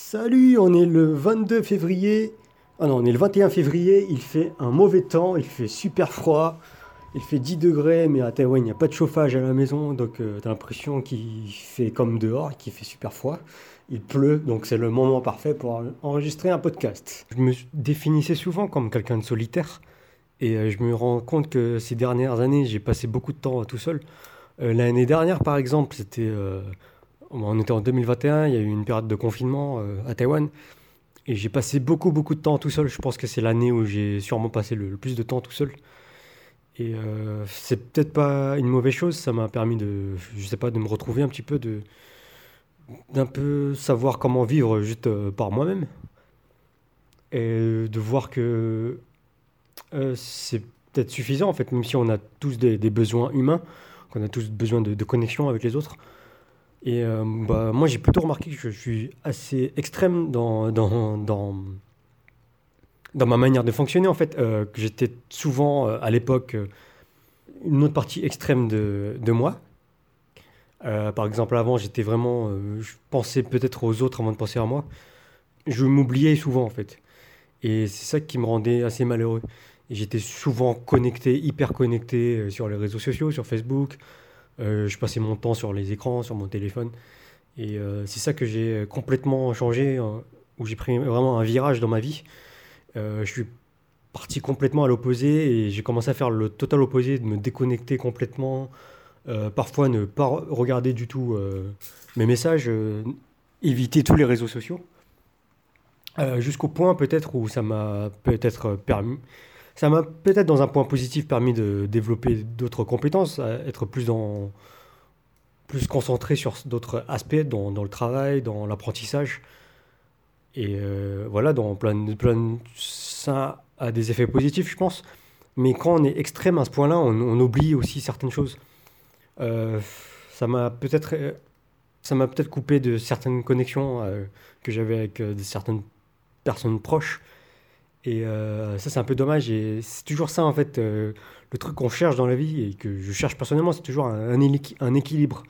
Salut, on est le 22 février. Ah non, on est le 21 février, il fait un mauvais temps, il fait super froid. Il fait 10 degrés, mais à Taïwan, il n'y a pas de chauffage à la maison, donc euh, t'as l'impression qu'il fait comme dehors, qu'il fait super froid. Il pleut, donc c'est le moment parfait pour enregistrer un podcast. Je me définissais souvent comme quelqu'un de solitaire, et euh, je me rends compte que ces dernières années, j'ai passé beaucoup de temps tout seul. Euh, l'année dernière, par exemple, c'était, on était en 2021, il y a eu une période de confinement à Taïwan, et j'ai passé beaucoup, beaucoup de temps tout seul. Je pense que c'est l'année où j'ai sûrement passé le plus de temps tout seul. Et euh, c'est peut-être pas une mauvaise chose, ça m'a permis de, je sais pas, de me retrouver un petit peu, de, d'un peu savoir comment vivre juste euh, par moi-même. Et de voir que euh, c'est peut-être suffisant en fait, même si on a tous des, besoins humains, qu'on a tous besoin de, connexion avec les autres. Et bah, moi j'ai plutôt remarqué que je suis assez extrême dans, dans, dans dans ma manière de fonctionner, en fait, euh, que j'étais souvent, euh, à l'époque, euh, une autre partie extrême de, de moi. par exemple, avant, j'étais vraiment. je pensais peut-être aux autres avant de penser à moi. Je m'oubliais souvent, en fait. Et c'est ça qui me rendait assez malheureux. J'étais souvent connecté, hyper connecté sur les réseaux sociaux, sur Facebook. Je passais mon temps sur les écrans, sur mon téléphone. Et c'est ça que j'ai complètement changé, où j'ai pris vraiment un virage dans ma vie. Euh, je suis parti complètement à l'opposé et j'ai commencé à faire le total opposé, de me déconnecter complètement, euh, parfois ne pas regarder du tout euh, mes messages, éviter tous les réseaux sociaux, jusqu'au point peut-être où ça m'a peut-être permis, ça m'a peut-être dans un point positif permis de développer d'autres compétences, être plus concentré sur d'autres aspects dans, le travail, dans l'apprentissage. Et euh, voilà, dans plein, plein, ça a des effets positifs, je pense. Mais quand on est extrême à ce point-là, on, oublie aussi certaines choses. Euh, ça m'a peut-être euh, ça m'a peut-être coupé de certaines connexions que j'avais avec certaines personnes proches. Et ça, c'est un peu dommage. Et c'est toujours ça, en fait, le truc qu'on cherche dans la vie et que je cherche personnellement, c'est toujours un, équilibre.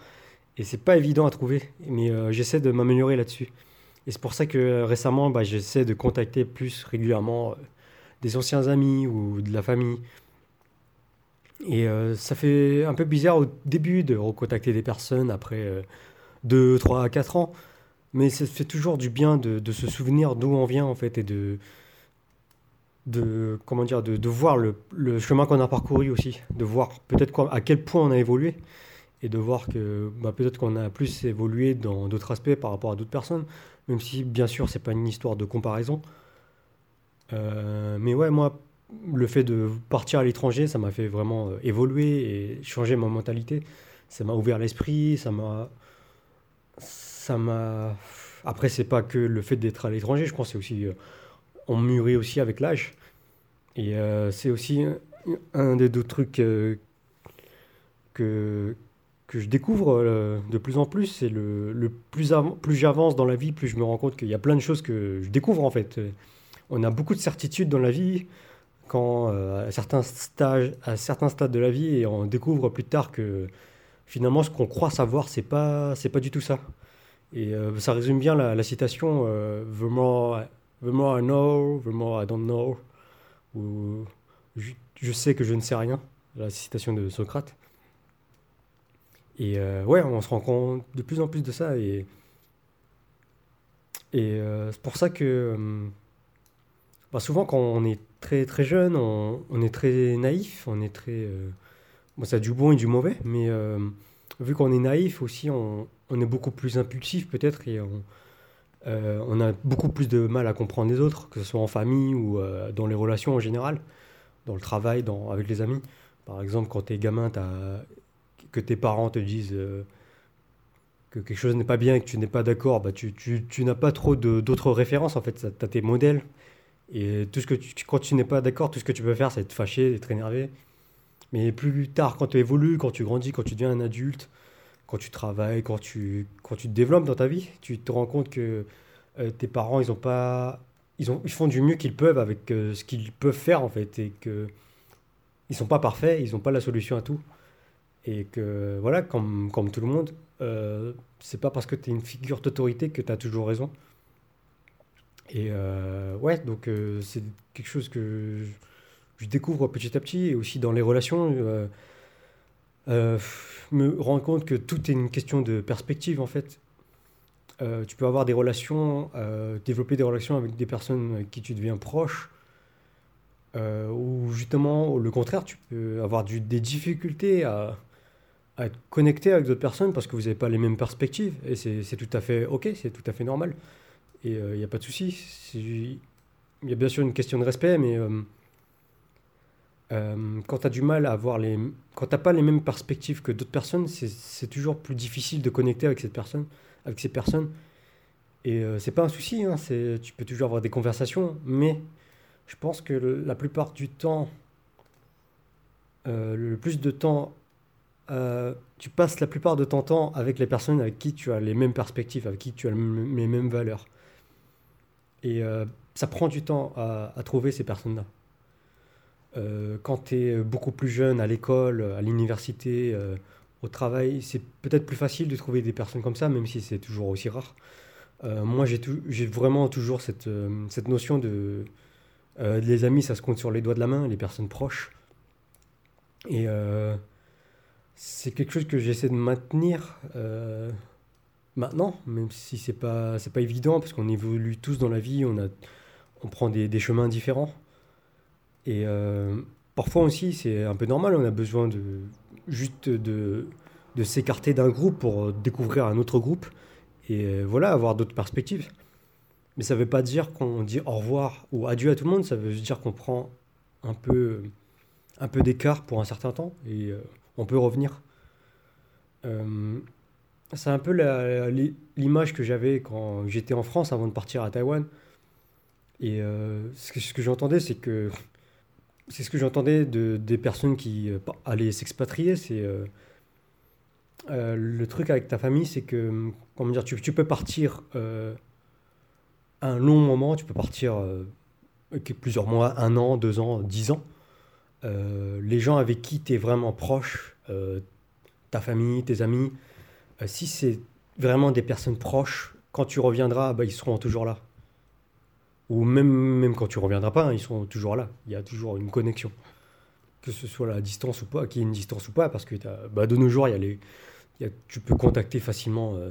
Et c'est pas évident à trouver. Mais j'essaie de m'améliorer là-dessus. Et c'est pour ça que euh, récemment, bah, j'essaie de contacter plus régulièrement euh, des anciens amis ou de la famille. Et euh, ça fait un peu bizarre au début de recontacter des personnes après 2, 3, 4 ans. Mais ça fait toujours du bien de, de se souvenir d'où on vient en fait et de, de, comment dire, de, de voir le, le chemin qu'on a parcouru aussi. De voir peut-être à quel point on a évolué et de voir que bah, peut-être qu'on a plus évolué dans d'autres aspects par rapport à d'autres personnes même si bien sûr c'est pas une histoire de comparaison. Euh, mais ouais, moi, le fait de partir à l'étranger, ça m'a fait vraiment euh, évoluer et changer ma mentalité. Ça m'a ouvert l'esprit, ça m'a, ça m'a. Après, c'est pas que le fait d'être à l'étranger, je pense c'est aussi euh, on mûrit aussi avec l'âge. Et c'est aussi un des deux trucs que que je découvre euh, de plus en plus. C'est le, plus, plus j'avance dans la vie, plus je me rends compte qu'il y a plein de choses que je découvre en fait. On a beaucoup de certitudes dans la vie quand euh, à certains stages, à certains stades de la vie, et on découvre plus tard que finalement ce qu'on croit savoir, c'est pas, c'est pas du tout ça. Et euh, ça résume bien la, citation the more, the more I know, the more I don't know. Ou je, je sais que je ne sais rien. La citation de Socrate. Et euh, ouais, on se rend compte de plus en plus de ça. Et, et euh, c'est pour ça que euh, bah, souvent, quand on est très très jeune, on, on est très naïf. On est très. bon, ça a du bon et du mauvais, mais vu qu'on est naïf aussi, on, on, est beaucoup plus impulsif peut-être. Et on a beaucoup plus de mal à comprendre les autres, que ce soit en famille ou dans les relations en général, dans le travail, dans, avec les amis. Par exemple, quand tu es gamin, que tes parents te disent euh, que quelque chose n'est pas bien et que tu n'es pas d'accord, bah tu, tu, tu n'as pas trop d'autres références en fait. Tu as tes modèles. Et tout ce que tu, quand tu n'es pas d'accord, tout ce que tu peux faire, c'est être fâché, être énervé. Mais plus tard, quand tu évolues, quand tu grandis, quand tu deviens un adulte, quand tu travailles, quand tu, quand tu te développes dans ta vie, tu te rends compte que euh, tes parents, ils ont pas, ils, ont, ils font du mieux qu'ils peuvent avec euh, ce qu'ils peuvent faire en fait, et que ils sont pas parfaits, ils n'ont pas la solution à tout. Et que, voilà, comme, comme tout le monde, euh, c'est pas parce que tu es une figure d'autorité que tu as toujours raison. Et euh, ouais, donc c'est quelque chose que je découvre petit à petit et aussi dans les relations. Euh, me rendre compte que tout est une question de perspective en fait. Euh, tu peux avoir des relations, euh, développer des relations avec des personnes qui tu deviens proche, euh, ou justement, le contraire, tu peux avoir des difficultés à, à être connecté avec d'autres personnes parce que vous n'avez pas les mêmes perspectives, et c'est tout à fait ok, c'est tout à fait normal, et il n'y a pas de souci. Il y a bien sûr une question de respect, mais euh, quand tu as du mal à avoir les... Quand t'as pas les mêmes perspectives que d'autres personnes, c'est toujours plus difficile de connecter avec cette personne, avec ces personnes. Et euh, c'est pas un souci, hein, tu peux toujours avoir des conversations, mais je pense que la plupart du temps, euh, le plus de temps, euh, tu passes la plupart de ton temps avec les personnes avec qui tu as les mêmes perspectives, avec qui tu as les mêmes valeurs. Et ça prend du temps à trouver ces personnes-là. Euh, quand tu es beaucoup plus jeune à l'école, à l'université, euh, au travail, c'est peut-être plus facile de trouver des personnes comme ça, même si c'est toujours aussi rare. Euh, moi, j'ai vraiment toujours cette, euh, notion de... euh, les amis, ça se compte sur les doigts de la main, les personnes proches. Et euh, c'est quelque chose que j'essaie de maintenir euh, maintenant, même si c'est pas, pas évident, parce qu'on évolue tous dans la vie, on prend des chemins différents. Et euh, parfois aussi, c'est un peu normal, on a besoin de juste de, de s'écarter d'un groupe pour découvrir un autre groupe et euh, voilà, avoir d'autres perspectives. Mais ça ne veut pas dire qu'on dit au revoir ou adieu à tout le monde, ça veut dire qu'on prend un peu, un peu d'écart pour un certain temps et euh, on peut revenir. C'est un peu l'image que j'avais quand j'étais en France avant de partir à Taïwan. Et ce que j'entendais, c'est que c'est ce que j'entendais de, des personnes qui euh, pa- allaient s'expatrier. C'est euh, euh, le truc avec ta famille, c'est que comment dire, tu, tu peux partir un long moment, tu peux partir plusieurs mois, un an, deux ans, dix ans. Les gens avec qui tu es vraiment proche, ta famille, tes amis, si c'est vraiment des personnes proches, quand tu reviendras, bah, ils seront toujours là. Ou même, même quand tu reviendras pas, hein, ils sont toujours là. Il y a toujours une connexion. Que ce soit la distance ou pas, qu'il y ait une distance ou pas, parce que bah, de nos jours, y a les, tu peux contacter facilement euh,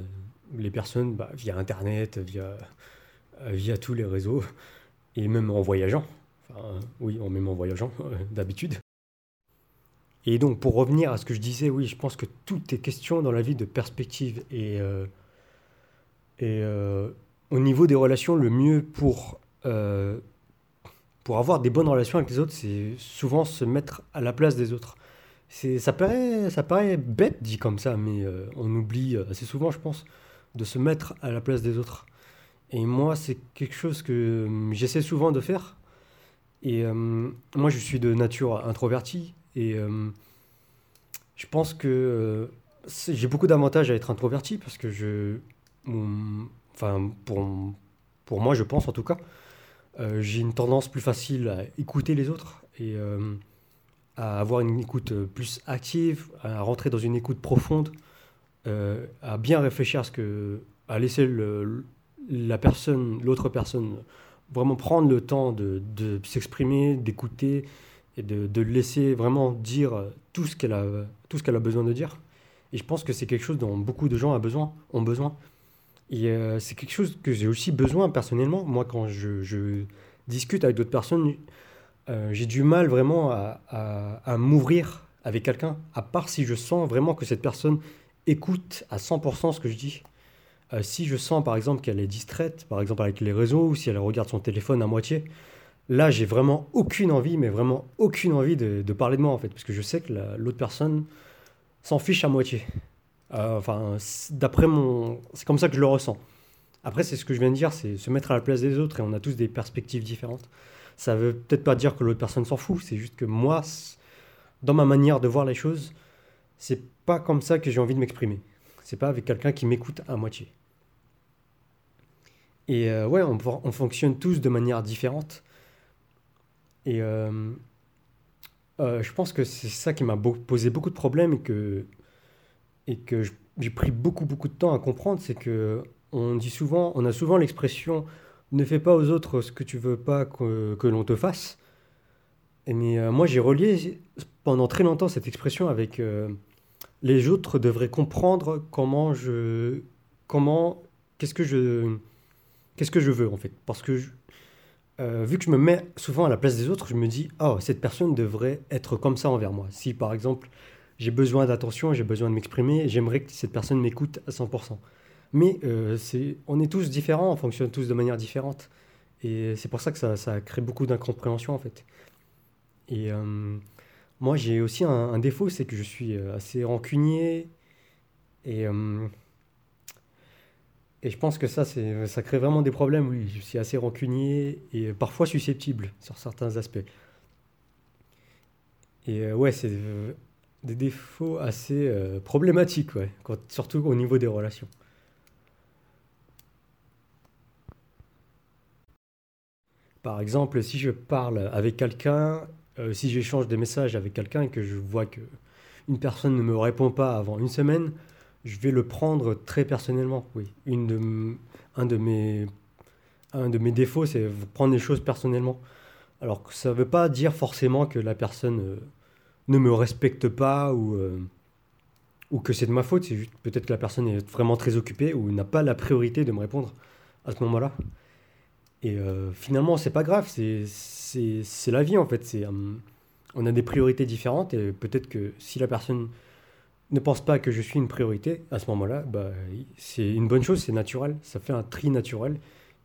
les personnes bah, via Internet, via, via tous les réseaux, et même en voyageant. Enfin, oui, en- même en voyageant, d'habitude. Et donc, pour revenir à ce que je disais, oui, je pense que tout est question dans la vie de perspective. Et, euh, et euh, au niveau des relations, le mieux pour, euh, pour avoir des bonnes relations avec les autres, c'est souvent se mettre à la place des autres. Ça paraît, ça paraît bête dit comme ça, mais euh, on oublie assez souvent, je pense, de se mettre à la place des autres. Et moi, c'est quelque chose que euh, j'essaie souvent de faire. Et euh, moi, je suis de nature introvertie. Et euh, je pense que euh, j'ai beaucoup d'avantages à être introverti parce que je. Enfin, pour, pour moi, je pense en tout cas, euh, j'ai une tendance plus facile à écouter les autres et euh, à avoir une écoute euh, plus active, à rentrer dans une écoute profonde, euh, à bien réfléchir à ce que. à laisser le, la personne, l'autre personne, vraiment prendre le temps de, de s'exprimer, d'écouter et de, de laisser vraiment dire tout ce qu'elle a, tout a besoin de dire. Et je pense que c'est quelque chose dont beaucoup de gens ont besoin. Euh, c'est quelque chose que j'ai aussi besoin personnellement. Moi, quand je, discute avec d'autres personnes, euh, j'ai du mal vraiment à, m'ouvrir avec quelqu'un, à part si je sens vraiment que cette personne écoute à 100% ce que je dis. Euh, si je sens par exemple qu'elle est distraite, par exemple avec les réseaux, ou si elle regarde son téléphone à moitié, là j'ai vraiment aucune envie, mais vraiment aucune envie de, parler de moi en fait, parce que je sais que la- l'autre personne s'en fiche à moitié. Euh, enfin, d'après mon... C'est comme ça que je le ressens. Après, c'est ce que je viens de dire, c'est se mettre à la place des autres et on a tous des perspectives différentes. Ça veut peut-être pas dire que l'autre personne s'en fout, c'est juste que moi, dans ma manière de voir les choses, c'est pas comme ça que j'ai envie de m'exprimer. C'est pas avec quelqu'un qui m'écoute à moitié. Et euh, ouais, on, on fonctionne tous de manière différente. Et euh, je pense que c'est ça qui m'a posé beaucoup de problèmes et que, et que j'ai pris beaucoup, beaucoup de temps à comprendre. C'est que on dit souvent, on a souvent l'expression ne fais pas aux autres ce que tu veux pas que, que l'on te fasse. Mais euh, moi, j'ai relié pendant très longtemps cette expression avec euh, les autres devraient comprendre comment je, comment, qu'est-ce que je, qu'est-ce que je veux en fait. Parce que euh, vu que je me mets souvent à la place des autres, je me dis, oh, cette personne devrait être comme ça envers moi. Si par exemple, j'ai besoin d'attention, j'ai besoin de m'exprimer, j'aimerais que cette personne m'écoute à 100%. Mais euh, c'est, on est tous différents, on fonctionne tous de manière différente. Et c'est pour ça que ça, ça crée beaucoup d'incompréhension en fait. Et euh, moi, j'ai aussi un, défaut, c'est que je suis euh, assez rancunier. Et, et je pense que ça, ça crée vraiment des problèmes, oui. Je suis assez rancunier et parfois susceptible sur certains aspects. Et ouais, c'est des défauts assez euh, problématiques, surtout au niveau des relations. Par exemple, si je parle avec quelqu'un, euh, si j'échange des messages avec quelqu'un et que je vois que une personne ne me répond pas avant une semaine, je vais le prendre très personnellement, oui. Un de mes défauts, c'est prendre les choses personnellement. Alors que ça ne veut pas dire forcément que la personne euh, ne me respecte pas ou, euh, ou que c'est de ma faute, c'est juste peut-être que la personne est vraiment très occupée ou n'a pas la priorité de me répondre à ce moment-là. Et euh, finalement, c'est pas grave, c'est la vie en fait. C'est, hum, on a des priorités différentes et peut-être que si la personne ne pense pas que je suis une priorité, à ce moment-là, bah, c'est une bonne chose, c'est naturel. Ça fait un tri naturel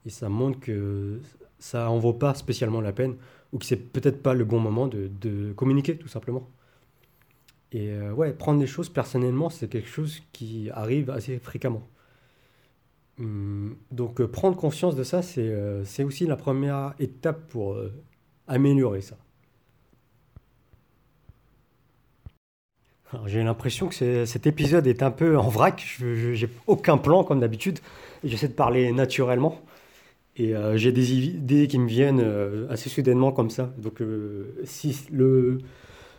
et ça montre que ça en vaut pas spécialement la peine ou que c'est peut-être pas le bon moment de, communiquer tout simplement. Et euh, ouais, prendre les choses personnellement, c'est quelque chose qui arrive assez fréquemment. Hum, donc euh, prendre conscience de ça, c'est euh, c'est aussi la première étape pour améliorer ça. J'ai l'impression que cet épisode est un peu en vrac. Je, j'ai aucun plan comme d'habitude. J'essaie de parler naturellement. Et euh, j'ai des idées qui me viennent euh, assez soudainement comme ça. Donc euh, si le,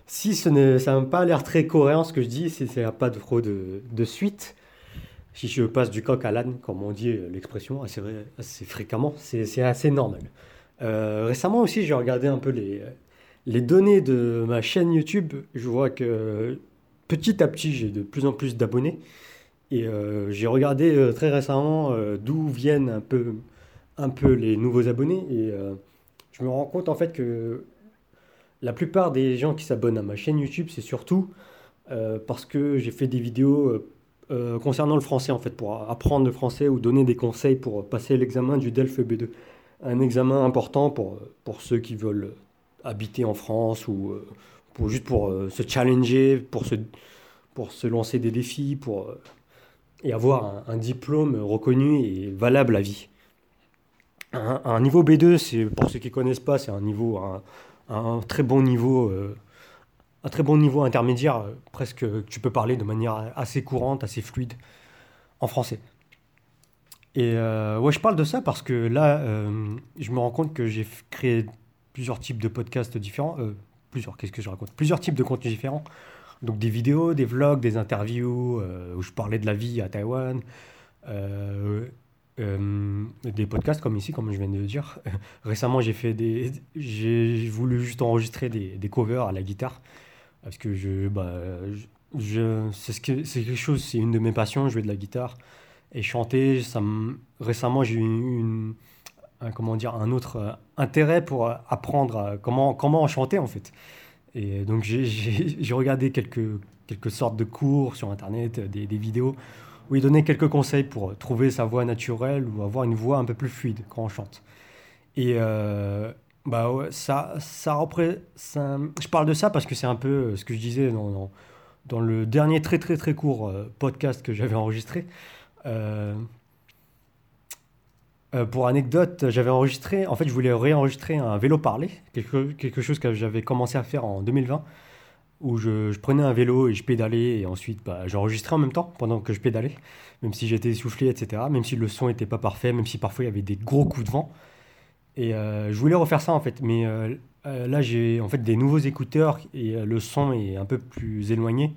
si ce ça n'a pas l'air très cohérent ce que je dis, si ça n'a pas de, trop de, suite, si je passe du coq à l'âne, comme on dit l'expression assez, assez fréquemment, c'est c'est assez normal. Récemment aussi, j'ai regardé un peu les, les données de ma chaîne YouTube. Je vois que petit à petit, j'ai de plus en plus d'abonnés. Et j'ai regardé très récemment d'où viennent un peu, un peu les nouveaux abonnés. Et euh, je me rends compte en fait que la plupart des gens qui s'abonnent à ma chaîne YouTube, c'est surtout euh, parce que j'ai fait des vidéos euh, concernant le français en fait, pour apprendre le français ou donner des conseils pour passer l'examen du DELF B2. Un examen important pour, pour ceux qui veulent habiter en France ou pour, juste pour se challenger, pour se, pour se lancer des défis, pour, et avoir un diplôme reconnu et valable à vie. Un, niveau B2, c'est, pour ceux qui ne connaissent pas, c'est un niveau, un, très bon niveau, euh, un très bon niveau intermédiaire, euh, presque que tu peux parler de manière assez courante, assez fluide en français. Et euh, ouais, je parle de ça parce que là, euh, je me rends compte que j'ai créé plusieurs types de podcasts différents. euh, plusieurs, qu'est-ce que je raconte? Plusieurs types de contenus différents. Donc des vidéos, des vlogs, des interviews euh, où je parlais de la vie à Taïwan, euh, des podcasts comme ici, comme je viens de le dire. Récemment, j'ai fait des, j'ai voulu juste enregistrer des, des covers à la guitare parce que je, bah, je, c'est ce que, c'est quelque chose, c'est une de mes passions, jouer de la guitare et chanter. Ça me- récemment, j'ai eu une, un, comment dire, un autre euh, intérêt pour apprendre comment, comment chanter en fait. Et donc j'ai regardé quelques, quelques sortes de cours sur Internet, des, des vidéos, où donnaient quelques conseils pour euh, trouver sa voix naturelle ou avoir une voix un peu plus fluide quand on chante. Et euh, bah ouais, ça, ça, repré- ça- je parle de ça parce que c'est un peu euh, ce que je disais dans, dans, dans le dernier très très très court podcast que j'avais enregistré. Pour anecdote, j'avais enregistré, en fait, je voulais réenregistrer un vélo parlé, quelque, quelque chose que j'avais commencé à faire en 2020, où je, prenais un vélo et je pédalais, et ensuite bah, j'enregistrais en même temps pendant que je pédalais, même si j'étais essoufflé, etc., même si le son n'était pas parfait, même si parfois il y avait des gros coups de vent. Et euh, je voulais refaire ça en fait, mais euh, euh, là j'ai en fait des nouveaux écouteurs et le son est un peu plus éloigné,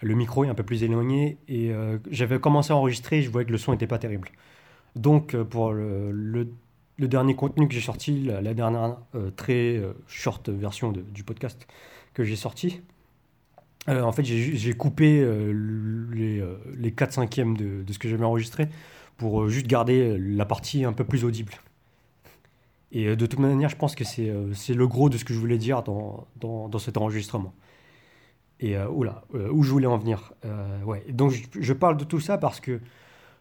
le micro est un peu plus éloigné, et j'avais commencé à enregistrer, je voyais que le son n'était pas terrible. Donc, pour le dernier contenu que j'ai sorti, la, dernière très short version du podcast que j'ai sorti, en fait, j'ai coupé les, les 4 cinquièmes de, de ce que j'avais enregistré pour juste garder la partie un peu plus audible. Et euh, de toute manière, je pense que c'est euh, le gros de ce que je voulais dire dans, dans, cet enregistrement. Et euh, oula, où je voulais en venir. ouais. Donc je, parle de tout ça parce que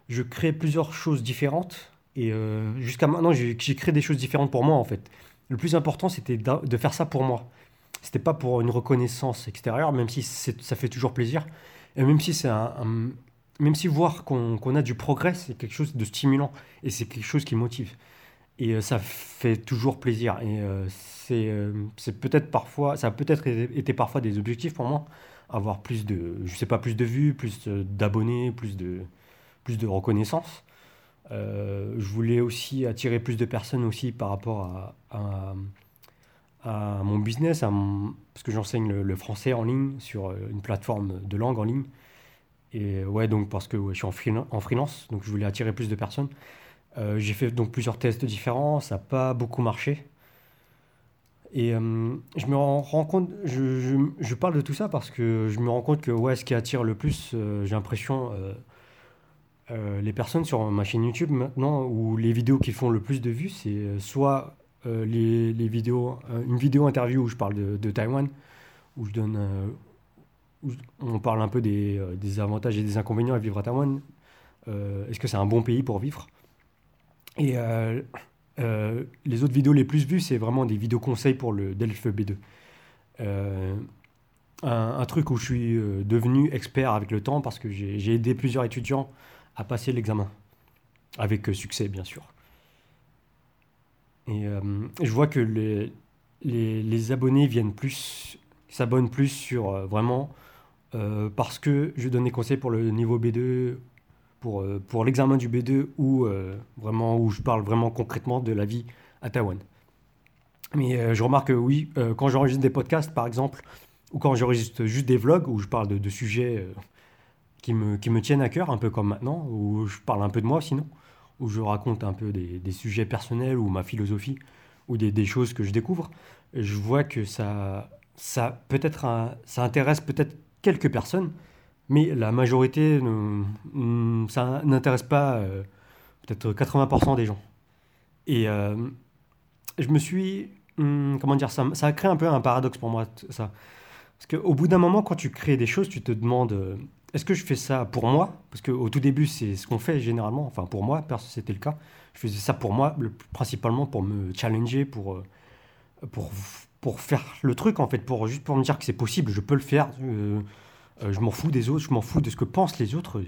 je crée plusieurs choses différentes. Et jusqu'à maintenant, j'ai créé des choses différentes pour moi en fait. Le plus important, c'était de faire ça pour moi. C'était pas pour une reconnaissance extérieure, même si ça fait toujours plaisir. Et même si c'est un, même si voir qu'on a du progrès, c'est quelque chose de stimulant et c'est quelque chose qui motive. Et euh, ça fait toujours plaisir. Et euh, euh, c'est peut-être parfois, ça a peut-être été parfois des objectifs pour moi, avoir plus de, je sais pas, plus de vues, plus d'abonnés, plus de, plus de reconnaissance. je voulais aussi attirer plus de personnes aussi par rapport à, mon business, à parce que j'enseigne le, français en ligne sur une plateforme de langue en ligne. Et ouais, donc parce que je suis en, freelance, donc je voulais attirer plus de personnes. Euh, j'ai fait donc plusieurs tests différents, ça n'a pas beaucoup marché. Et euh, je me rends compte, je, je, parle de tout ça parce que je me rends compte que ouais, ce qui attire le plus, euh, j'ai l'impression, les personnes sur ma chaîne YouTube maintenant, ou les vidéos qui font le plus de vues, c'est soit les, les, vidéos, une vidéo interview où je parle de, de Taïwan, où je donne, où on parle un peu des, des, avantages et des inconvénients à vivre à Taïwan. Est-ce que c'est un bon pays pour vivre? Et euh, euh, les autres vidéos les plus vues, c'est vraiment des vidéos conseils pour le DELF B2. Euh, un, truc où je suis devenu expert avec le temps parce que j'ai aidé plusieurs étudiants à passer l'examen. Avec succès, bien sûr. Et je vois que les, les, abonnés viennent plus, s'abonnent plus sur vraiment parce que je donne des conseils pour le niveau B2 pour, euh, pour l'examen du B2 ou euh, vraiment où je parle vraiment concrètement de la vie à Taïwan. Mais euh, je remarque que oui, quand j'enregistre des podcasts par exemple, ou quand j'enregistre juste des vlogs où je parle de, de sujets qui, me, qui me tiennent à cœur, un peu comme maintenant, où je parle un peu de moi sinon, où je raconte un peu des, sujets personnels ou ma philosophie, ou des, choses que je découvre, je vois que ça, ça, peut-être ça intéresse peut-être quelques personnes, mais la majorité, ça n'intéresse pas euh, peut-être 80% des gens. Et euh, je me suis... Hmm, comment dire ça Ça a créé un peu un paradoxe pour moi, ça. Parce qu'au bout d'un moment, quand tu crées des choses, tu te demandes... Euh, est-ce que je fais ça pour moi? Parce qu'au tout début, c'est ce qu'on fait généralement. Enfin, pour moi, c'était le cas. Je faisais ça pour moi, principalement pour me challenger, pour, pour, pour faire le truc, en fait, pour, juste pour me dire que c'est possible, je peux le faire. Euh, je m'en fous des autres, je m'en fous de ce que pensent les autres.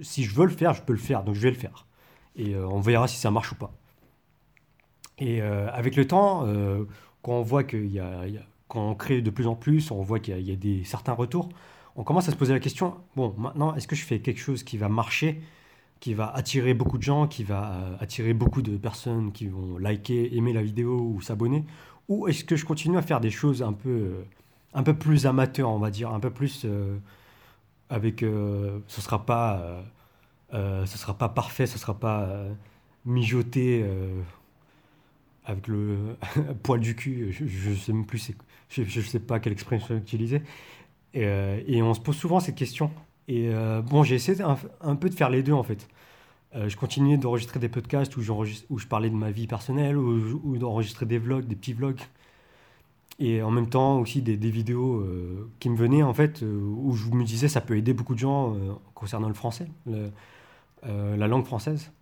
si je veux le faire, je peux le faire, donc je vais le faire. Et euh, on verra si ça marche ou pas. Et euh, avec le temps, quand on voit qu'il y, quand on crée de plus en plus, on voit qu'il y, a des certains retours, on commence à se poser la question bon, maintenant, est-ce que je fais quelque chose qui va marcher, qui va attirer beaucoup de gens, qui va attirer beaucoup de personnes qui vont liker, aimer la vidéo ou s'abonner, ou est-ce que je continue à faire des choses un peu un peu plus amateur, on va dire, un peu plus euh, avec. Euh, ce sera euh, sera pas parfait, ce sera pas mijoté avec le poil du cul. Je, ne sais même plus, je, je, sais pas quelle expression utiliser. Et, et, on se pose souvent cette question. Et bon, j'ai essayé un, peu de faire les deux en fait. je continuais d'enregistrer des podcasts où, où, je parlais de ma vie personnelle, ou, d'enregistrer des vlogs, des petits vlogs et en même temps aussi des, vidéos euh, qui me venaient en fait euh, où je me disais ça peut aider beaucoup de gens euh, concernant le français, la langue française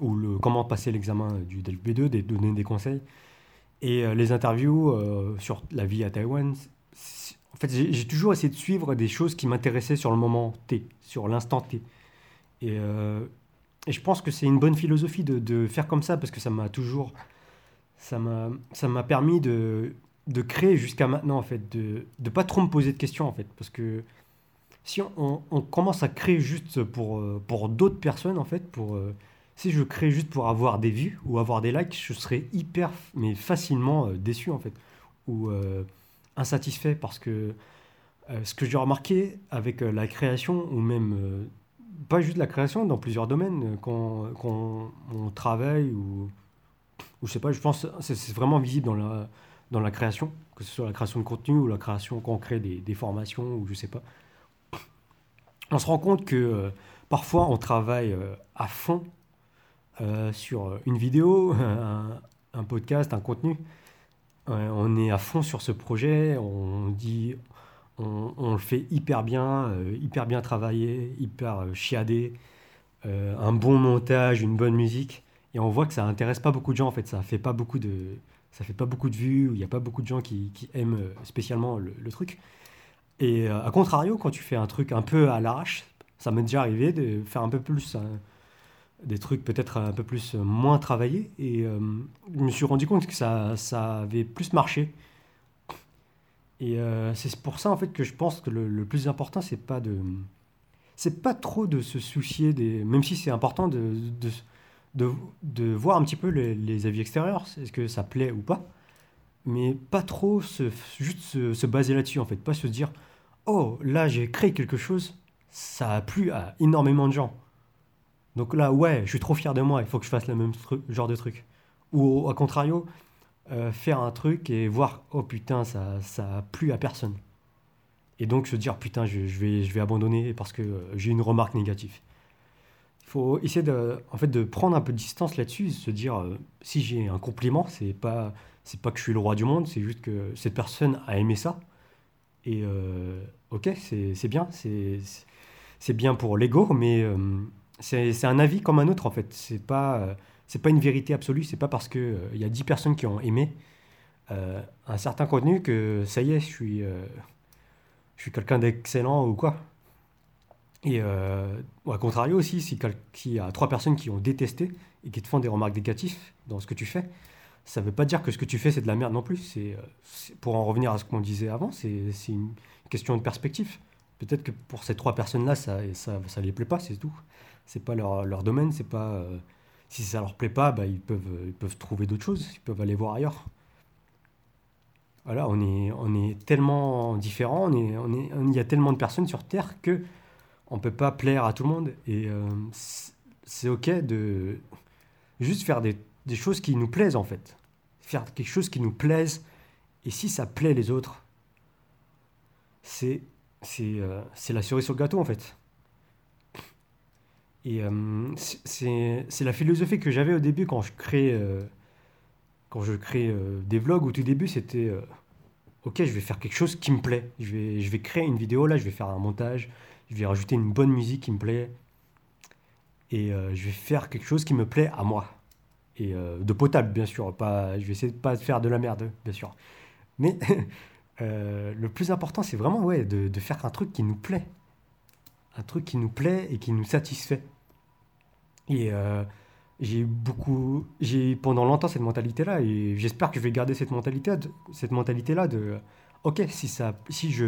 ou le, comment passer l'examen du DELF B2, des, donner des conseils et les interviews sur la vie à Taïwan. En fait, j'ai toujours essayé de suivre des choses qui m'intéressaient sur le moment T, sur l'instant T. Et, et, je pense que c'est une bonne philosophie de, faire comme ça parce que ça m'a toujours ça m'a permis de de créer jusqu'à maintenant, en fait, de ne pas trop me poser de questions, en fait. Parce que si on, commence à créer juste pour, euh, pour d'autres personnes, en fait, pour, euh, si je crée juste pour avoir des vues ou avoir des likes, je serais hyper, mais facilement euh, déçu, en fait. Ou insatisfait, parce que ce que j'ai remarqué avec la création, ou même pas juste la création, dans plusieurs domaines, quand, on travaille ou ou je sais pas, je pense que c'est vraiment visible dans la, dans création, que ce soit la création de contenu ou la création quand on crée des, des formations ou je sais pas. On se rend compte que euh, parfois on travaille euh, à fond euh, sur une vidéo, un podcast, un contenu. Euh, on est à fond sur ce projet, on dit, on, le fait hyper bien, euh, hyper bien travaillé, hyper euh, chiadé, un bon montage, une bonne musique, et on voit que ça intéresse pas beaucoup de gens en fait, ça fait pas beaucoup de, ça fait pas beaucoup de vues, il n'y a pas beaucoup de gens qui, aiment spécialement le, truc. Et à contrario, quand tu fais un truc un peu à l'arrache, ça m'est déjà arrivé de faire un peu plus, euh, des trucs peut-être un peu plus euh, moins travaillés, et euh, je me suis rendu compte que ça, ça avait plus marché. Et euh, c'est pour ça en fait que je pense que le, plus important c'est pas de c'est pas trop de se soucier des même si c'est important de, de, de, voir un petit peu les, les avis extérieurs est-ce que ça plaît ou pas. Mais pas trop se, juste se, se baser là-dessus en fait. Pas se dire oh là j'ai créé quelque chose ça a plu à énormément de gens donc là ouais je suis trop fier de moi il faut que je fasse le même genre de truc. Ou au contrario euh, faire un truc et voir oh putain ça ça a plu à personne. Et donc se dire putain je, vais je vais abandonner parce que euh, j'ai une remarque négative. Il faut essayer de en fait de prendre un peu de distance là-dessus se dire euh, si j'ai un compliment c'est pas c'est pas que je suis le roi du monde c'est juste que cette personne a aimé ça. Et ok c'est bien c'est bien pour l'ego mais c'est un avis comme un autre en fait c'est pas euh, c'est pas une vérité absolue c'est pas parce que euh, y a 10 personnes qui ont aimé euh, un certain contenu que ça y est, je suis, euh, je suis quelqu'un d'excellent ou quoi. Et au contrario aussi, si s'il y a trois personnes qui ont détesté et qui te font des remarques négatives dans ce que tu fais, ça veut pas dire que ce que tu fais c'est de la merde non plus. C'est, pour en revenir à ce qu'on disait avant, c'est une question de perspective. Peut-être que pour ces trois personnes-là, ça, ça les plaît pas, c'est tout. C'est pas leur, leur domaine, c'est pas. euh, si ça leur plaît pas, bah, ils peuvent, ils peuvent trouver d'autres choses, ils peuvent aller voir ailleurs. Voilà, on est, on est tellement différents, on est, on est, il y a tellement de personnes sur Terre que on peut pas plaire à tout le monde. Et euh, c'est ok de juste faire des, des choses qui nous plaisent en fait. Faire quelque chose qui nous plaise. Et si ça plaît les autres, c'est c'est euh, la cerise sur le gâteau en fait. Et euh, c'est la philosophie que j'avais au début quand je crée, euh, quand je crée euh, des vlogs. Au tout début, c'était euh, ok, je vais faire quelque chose qui me plaît. Je vais, je vais créer une vidéo là, je vais faire un montage, je vais rajouter une bonne musique qui me plaît et je vais faire quelque chose qui me plaît à moi. Et de potable, bien sûr. Pas, je vais essayer de pas faire de la merde, bien sûr. Mais le plus important, c'est vraiment ouais, de, de faire un truc qui nous plaît. Un truc qui nous plaît et qui nous satisfait. Et euh, j'ai beaucoup, j'ai pendant longtemps cette mentalité-là et j'espère que je vais garder cette mentalité, cette mentalité-là de, ok, si ça, si je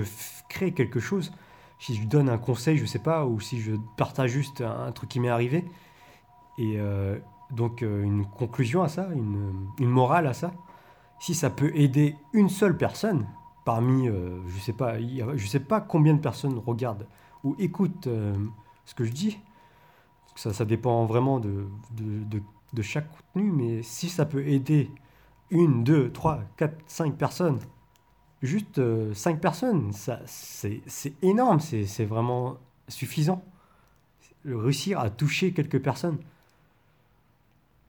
crée quelque chose, si je donne un conseil, je sais pas, ou si je partage juste un, truc qui m'est arrivé, et euh, donc euh, une conclusion à ça, une, une morale à ça, si ça peut aider une seule personne parmi, je sais pas, je sais pas combien de personnes regardent ou écoutent ce que je dis, ça, ça dépend vraiment de, de, de- chaque contenu, mais si ça peut aider une, deux, trois, quatre, cinq personnes, juste euh, cinq personnes, ça, c'est, c'est énorme, c'est, c'est vraiment suffisant. Réussir à toucher quelques personnes.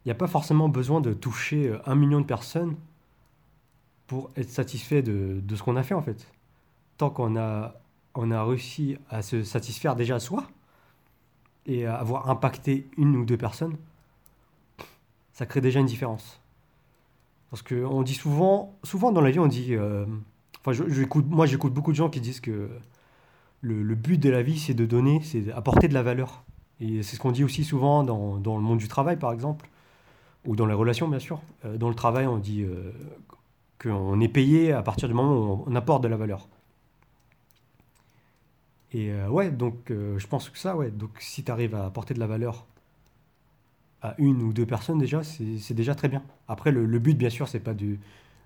Il n'y a pas forcément besoin de toucher euh, un million de personnes pour être satisfait de, de ce qu'on a fait en fait. Tant qu'on a, on a réussi à se satisfaire déjà soi, et avoir impacté une ou deux personnes, ça crée déjà une différence. Parce que on dit souvent, souvent dans la vie, on dit, euh, enfin, je- moi j'écoute beaucoup de gens qui disent que le, but de la vie, c'est de donner, c'est d'apporter de la valeur. Et c'est ce qu'on dit aussi souvent dans, dans le monde du travail, par exemple, ou dans les relations, bien sûr. Euh, dans le travail, on dit euh, qu'on est payé à partir du moment où on apporte de la valeur. Et euh, ouais, donc euh, je pense que ça, ouais. Donc si tu arrives à apporter de la valeur à une ou deux personnes déjà, c'est déjà très bien. Après, le, but, bien sûr, c'est pas de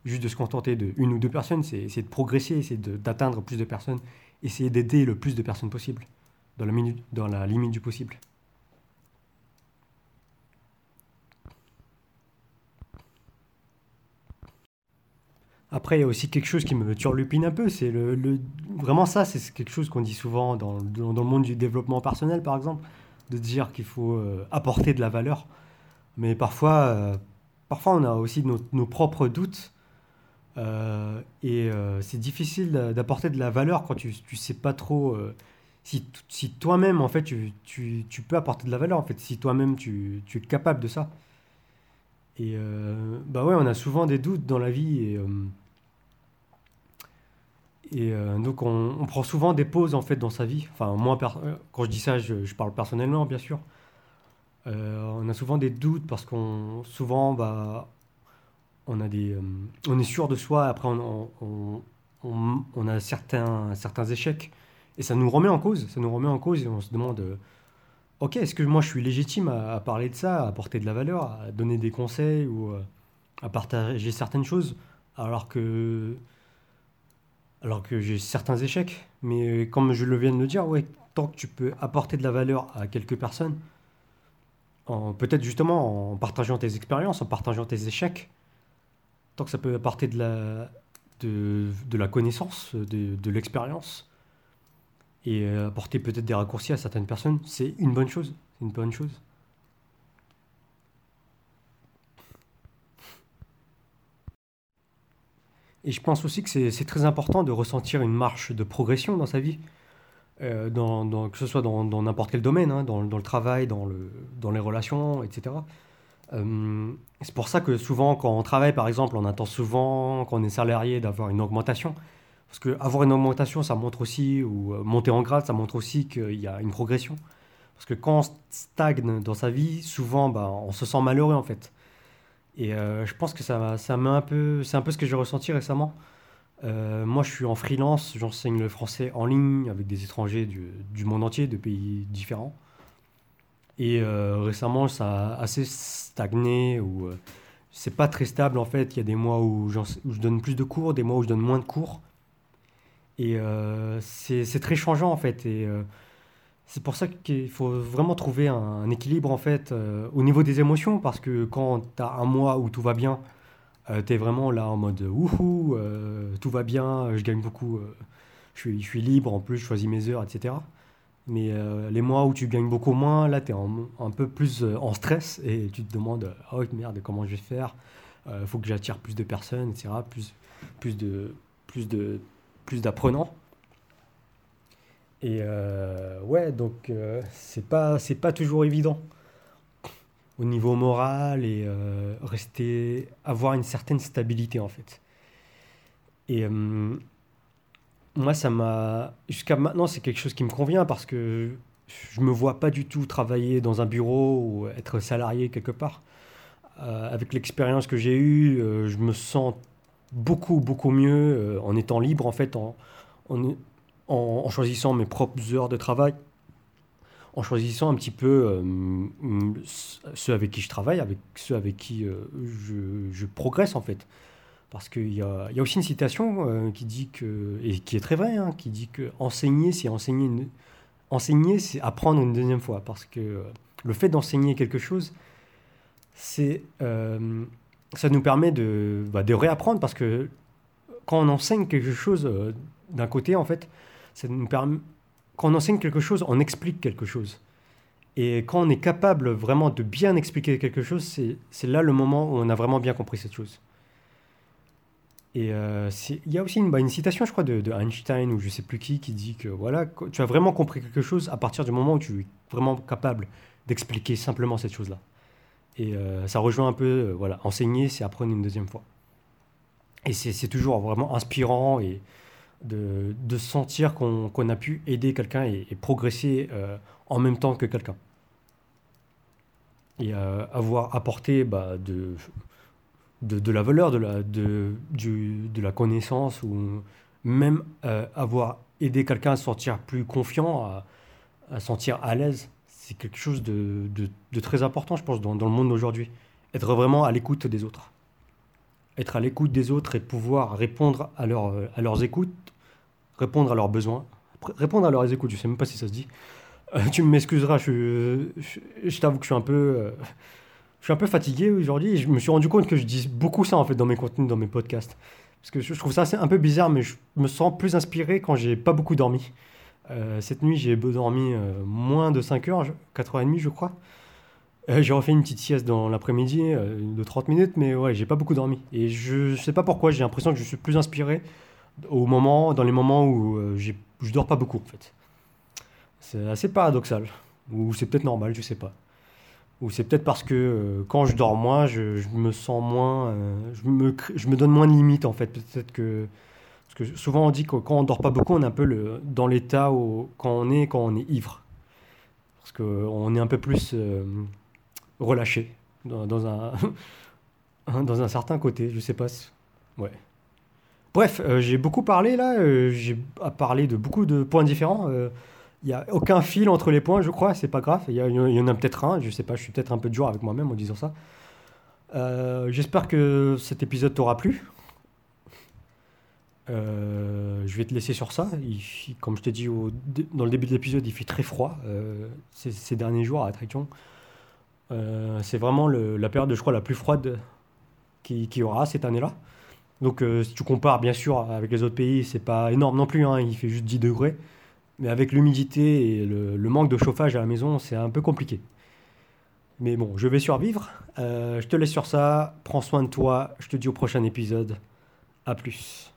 juste de se contenter de une ou deux personnes, c'est de progresser, c'est d'atteindre plus de personnes, essayer d'aider le plus de personnes possible, dans la minute, dans la limite du possible. Après, il y a aussi quelque chose qui me turlupine un peu, c'est le, vraiment ça, c'est quelque chose qu'on dit souvent dans, le monde du développement personnel, par exemple, de dire qu'il faut euh, apporter de la valeur. Mais parfois, euh, parfois on a aussi nos, propres doutes euh, et c'est difficile d'a- d'apporter de la valeur quand tu, tu sais pas trop si, toi-même en fait tu, peux apporter de la valeur en fait, si toi-même tu es capable de ça. Et euh, bah ouais, on a souvent des doutes dans la vie et, euh, et euh, donc on, on prend souvent des pauses en fait dans sa vie. Enfin moi quand je dis ça, je, je parle personnellement bien sûr. On a souvent des doutes parce qu'on souvent bah on a des on est sûr de soi après on, on, on- on a certains certains échecs et ça nous remet en cause, ça nous remet en cause et on se demande OK, est-ce que moi je suis légitime à, parler de ça, à apporter de la valeur, à donner des conseils ou euh, à partager certaines choses alors que alors que j'ai certains échecs? Mais euh, comme je le viens de le dire ouais tant que tu peux apporter de la valeur à quelques personnes peut-être justement en partageant tes expériences, en partageant tes échecs, tant que ça peut apporter de la, de, de la connaissance, de, de l'expérience, et euh, apporter peut-être des raccourcis à certaines personnes, c'est une bonne chose. C'est une bonne chose. Et je pense aussi que c'est très important de ressentir une marche de progression dans sa vie, euh, que ce soit dans n'importe quel domaine, hein, dans, le travail, dans les relations, etc. Euh, c'est pour ça que souvent, quand on travaille, par exemple, on attend souvent, quand on est salarié, d'avoir une augmentation. Parce que avoir une augmentation, ça montre aussi, ou euh, monter en grade, ça montre aussi qu'il y a une progression. Parce que quand on stagne dans sa vie, souvent, bah, on se sent malheureux, en fait. Et euh, je pense que ça, ça m'a un peu, c'est un peu ce que j'ai ressenti récemment. Euh, moi, je suis en freelance, j'enseigne le français en ligne avec des étrangers du, monde entier, de pays différents. Et récemment, ça a assez stagné, ou c'est pas très stable en fait. Il y a des mois où je donne plus de cours, des mois où je donne moins de cours. Et euh, c'est très changeant en fait. Et euh, c'est pour ça qu'il faut vraiment trouver un, équilibre en fait euh, au niveau des émotions, parce que quand tu as un mois où tout va bien, tu es vraiment là en mode wouhou, euh, tout va bien, je gagne beaucoup, euh, je suis, je suis libre, en plus je choisis mes heures, etc. Mais euh, les mois où tu gagnes beaucoup moins, là, tu es un peu plus euh, en stress et tu te demandes, oh merde, comment je vais faire? Faut que j'attire plus de personnes, etc. Plus, plus de, plus de, plus d'apprenants. Et euh, ouais, donc euh, c'est pas, c'est pas toujours évident au niveau moral et euh, rester, avoir une certaine stabilité en fait. Et moi, ça m'a. Jusqu'à maintenant, c'est quelque chose qui me convient parce que je me vois pas du tout travailler dans un bureau ou être salarié quelque part. Avec l'expérience que j'ai eue, je me sens beaucoup, beaucoup mieux euh, en étant libre, en fait, en, en, choisissant mes propres heures de travail, en choisissant un petit peu euh, ceux avec qui je travaille, avec ceux avec qui euh, je, je progresse, en fait. Parce qu'il y y a aussi une citation qui dit que, et qui est très vraie, hein, qui dit que enseigner, c'est enseigner, enseigner, c'est apprendre une deuxième fois. Parce que le fait d'enseigner quelque chose, c'est, ça nous permet de, bah, de réapprendre. Parce que quand on enseigne quelque chose, euh, d'un côté, en fait, ça nous permet, quand on enseigne quelque chose, on explique quelque chose. Et quand on est capable vraiment de bien expliquer quelque chose, c'est, là le moment où on a vraiment bien compris cette chose. Et euh, il y a aussi une, bah, une citation, je crois, de, de Einstein ou je sais plus qui, qui dit que voilà, tu as vraiment compris quelque chose à partir du moment où tu es vraiment capable d'expliquer simplement cette chose-là. Et euh, ça rejoint un peu, euh, voilà, enseigner, c'est apprendre une deuxième fois. Et c'est toujours vraiment inspirant et de, sentir qu'on a pu aider quelqu'un et, progresser euh, en même temps que quelqu'un. Et avoir apporté bah, de, la valeur, de la, connaissance, ou même avoir aidé quelqu'un à se sentir plus confiant, à, à se sentir à l'aise, c'est quelque chose de, très important, je pense, dans, le monde d'aujourd'hui. Être vraiment à l'écoute des autres. Être à l'écoute des autres et pouvoir répondre à, à leurs écoutes, répondre à leurs besoins, répondre à leurs écoutes, je sais même pas si ça se dit. Euh, tu m'excuseras, je, t'avoue que je suis un peu... euh, je suis un peu fatigué aujourd'hui je me suis rendu compte que je dis beaucoup ça en fait dans mes contenus, dans mes podcasts. Parce que je trouve ça un peu bizarre, mais je me sens plus inspiré quand j'ai pas beaucoup dormi. Euh, cette nuit, j'ai dormi euh, moins de 5 heures, je- 4h30 je crois. Euh, j'ai refait une petite sieste dans l'après-midi de 30 minutes, mais ouais, j'ai pas beaucoup dormi. Et je sais pas pourquoi, j'ai l'impression que je suis plus inspiré au moment, dans les moments où je dors pas beaucoup en fait. C'est assez paradoxal. Ou c'est peut-être normal, je sais pas. Ou c'est peut-être parce que quand je dors moins, je, me sens moins. je, me, je me donne moins de limites en fait. Peut-être que. Souvent on dit que quand on dort pas beaucoup, on est un peu le, dans l'état où- quand on est quand on est ivre. Parce qu'on est un peu plus euh, relâché dans, un, dans un certain côté. Je sais pas. Ouais. Bref, euh, j'ai beaucoup parlé là. euh, j'ai parlé de beaucoup de points différents. euh, il n'y a aucun fil entre les points, je crois, c'est pas grave. Il y, y en a peut-être un, je sais pas, je suis peut-être un peu dur avec moi-même en disant ça. Euh, J'espère que cet épisode t'aura plu. Euh, je vais te laisser sur ça. Comme je t'ai dit dans le début de l'épisode, il fait très froid euh, ces, derniers jours à Taichung. Euh, c'est vraiment la période, je crois, la plus froide qui, qui aura cette année-là. Donc, si tu compares bien sûr avec les autres pays, c'est pas énorme non plus. hein, il fait juste 10 degrés. Mais avec l'humidité et le, le manque de chauffage à la maison, c'est un peu compliqué. Mais bon, je vais survivre. Je te laisse sur ça. Prends soin de toi. Je te dis au prochain épisode. À plus.